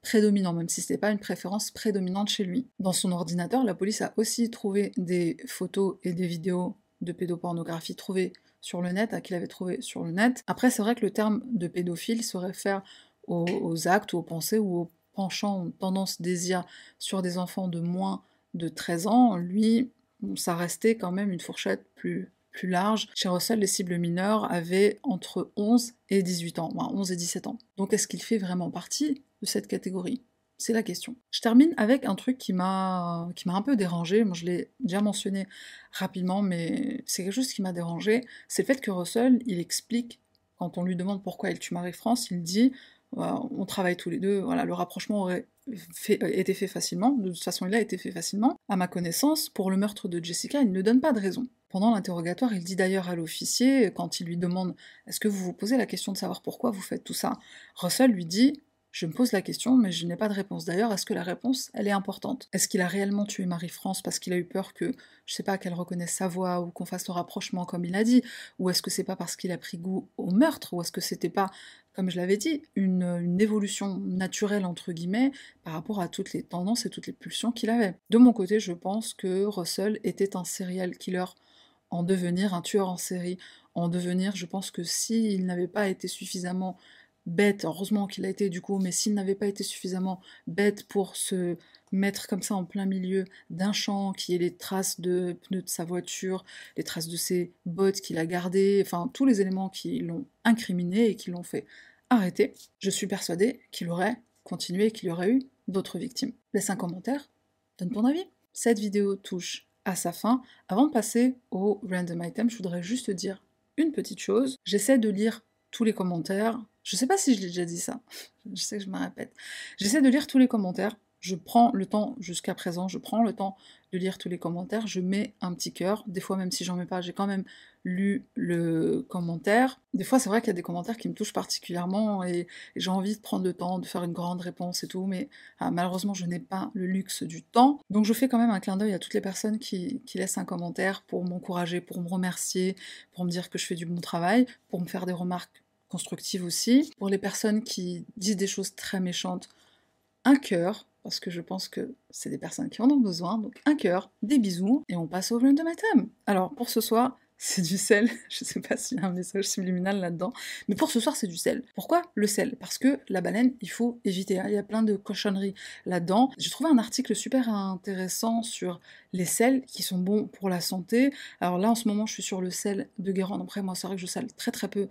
prédominant, même si c'était pas une préférence prédominante chez lui. Dans son ordinateur, la police a aussi trouvé des photos et des vidéos de pédopornographie trouvées sur le net, à qu'il avait trouvé sur le net. Après, c'est vrai que le terme de pédophile se réfère aux, actes aux pensées ou aux penchants, aux tendances, désirs sur des enfants de moins de 13 ans. Lui, ça restait quand même une fourchette plus plus large. Chez Russell, les cibles mineures avaient entre 11 et 18 ans, enfin 11 et 17 ans. Donc est-ce qu'il fait vraiment partie de cette catégorie? C'est la question. Je termine avec un truc qui m'a qui m'a un peu dérangé. Moi, je l'ai déjà mentionné rapidement, mais c'est quelque chose qui m'a dérangé. C'est le fait que Russell, il explique quand on lui demande pourquoi il tue Marie-France, il dit on travaille tous les deux. Voilà, le rapprochement aurait été fait facilement. De toute façon, il a été fait facilement. À ma connaissance, pour le meurtre de Jessica, il ne donne pas de raison. Pendant l'interrogatoire, il dit d'ailleurs à l'officier, quand il lui demande Est-ce que vous vous posez la question de savoir pourquoi vous faites tout ça? Russell lui dit je me pose la question, mais je n'ai pas de réponse. D'ailleurs, est-ce que la réponse, elle est importante? Est-ce qu'il a réellement tué Marie-France parce qu'il a eu peur que, je sais pas, qu'elle reconnaisse sa voix ou qu'on fasse le rapprochement comme il a dit? Ou est-ce que c'est pas parce qu'il a pris goût au meurtre Ou est-ce que c'était pas, comme je l'avais dit, une, une, évolution naturelle, entre guillemets, par rapport à toutes les tendances et toutes les pulsions qu'il avait? De mon côté, je pense que Russell était un serial killer en devenir, un tueur en série en devenir. Je pense que s'il n'avait pas été suffisamment bête, heureusement qu'il a été du coup, mais s'il n'avait pas été suffisamment bête pour se mettre comme ça en plein milieu d'un champ qui est les traces de pneus de sa voiture, les traces de ses bottes qu'il a gardées, enfin tous les éléments qui l'ont incriminé et qui l'ont fait arrêter, je suis persuadée qu'il aurait continué, qu'il y aurait eu d'autres victimes. Laisse un commentaire, donne ton avis. Cette vidéo touche à sa fin. Avant de passer au random item, je voudrais juste dire une petite chose. J'essaie de lire tous les commentaires. Je sais pas si je l'ai déjà dit ça. (laughs) Je sais que je me répète. J'essaie de lire tous les commentaires. Je prends le temps, jusqu'à présent, je prends le temps de lire tous les commentaires. Je mets un petit cœur. Des fois, même si j'en mets pas, j'ai quand même lu le commentaire. Des fois, c'est vrai qu'il y a des commentaires qui me touchent particulièrement et, j'ai envie de prendre le temps de faire une grande réponse et tout, mais ah, malheureusement, je n'ai pas le luxe du temps. Donc, je fais quand même un clin d'œil à toutes les personnes qui, qui laissent un commentaire pour m'encourager, pour me remercier, pour me dire que je fais du bon travail, pour me faire des remarques constructive aussi. Pour les personnes qui disent des choses très méchantes, un cœur, parce que je pense que c'est des personnes qui en ont besoin, donc un cœur, des bisous, et on passe au random item. Alors pour ce soir, c'est du sel. (laughs) Je sais pas s'il y a un message subliminal là-dedans. Mais pour ce soir, c'est du sel. Pourquoi le sel? Parce que la baleine, il faut éviter. hein. Il y a plein de cochonneries là-dedans. J'ai trouvé un article super intéressant sur les sels qui sont bons pour la santé. Alors là, en ce moment, je suis sur le sel de Guérande. Après, moi, c'est vrai que je sale très très peu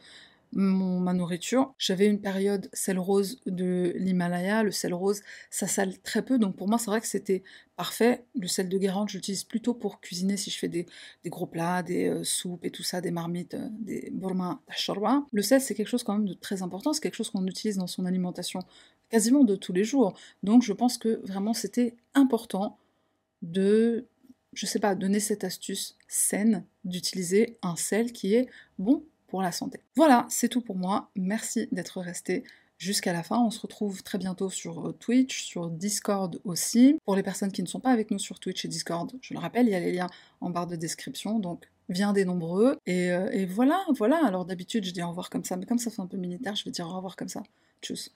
ma nourriture. J'avais une période sel rose de l'Himalaya. Le sel rose, ça sale très peu. Donc pour moi, c'est vrai que c'était parfait. Le sel de Guérande, je l'utilise plutôt pour cuisiner si je fais des, gros plats, des euh, soupes et tout ça, des marmites, euh, des burma shorba. Le sel, c'est quelque chose quand même de très important. C'est quelque chose qu'on utilise dans son alimentation quasiment de tous les jours. Donc je pense que vraiment c'était important de, je sais pas, donner cette astuce saine d'utiliser un sel qui est bon la santé. Voilà, c'est tout pour moi. Merci d'être resté jusqu'à la fin. On se retrouve très bientôt sur Twitch, sur Discord aussi. Pour les personnes qui ne sont pas avec nous sur Twitch et Discord, je le rappelle, il y a les liens en barre de description, donc viens des nombreux. Et, euh, et voilà, voilà. Alors d'habitude, je dis au revoir comme ça, mais comme ça fait un peu militaire, je vais dire au revoir comme ça. Tchuss.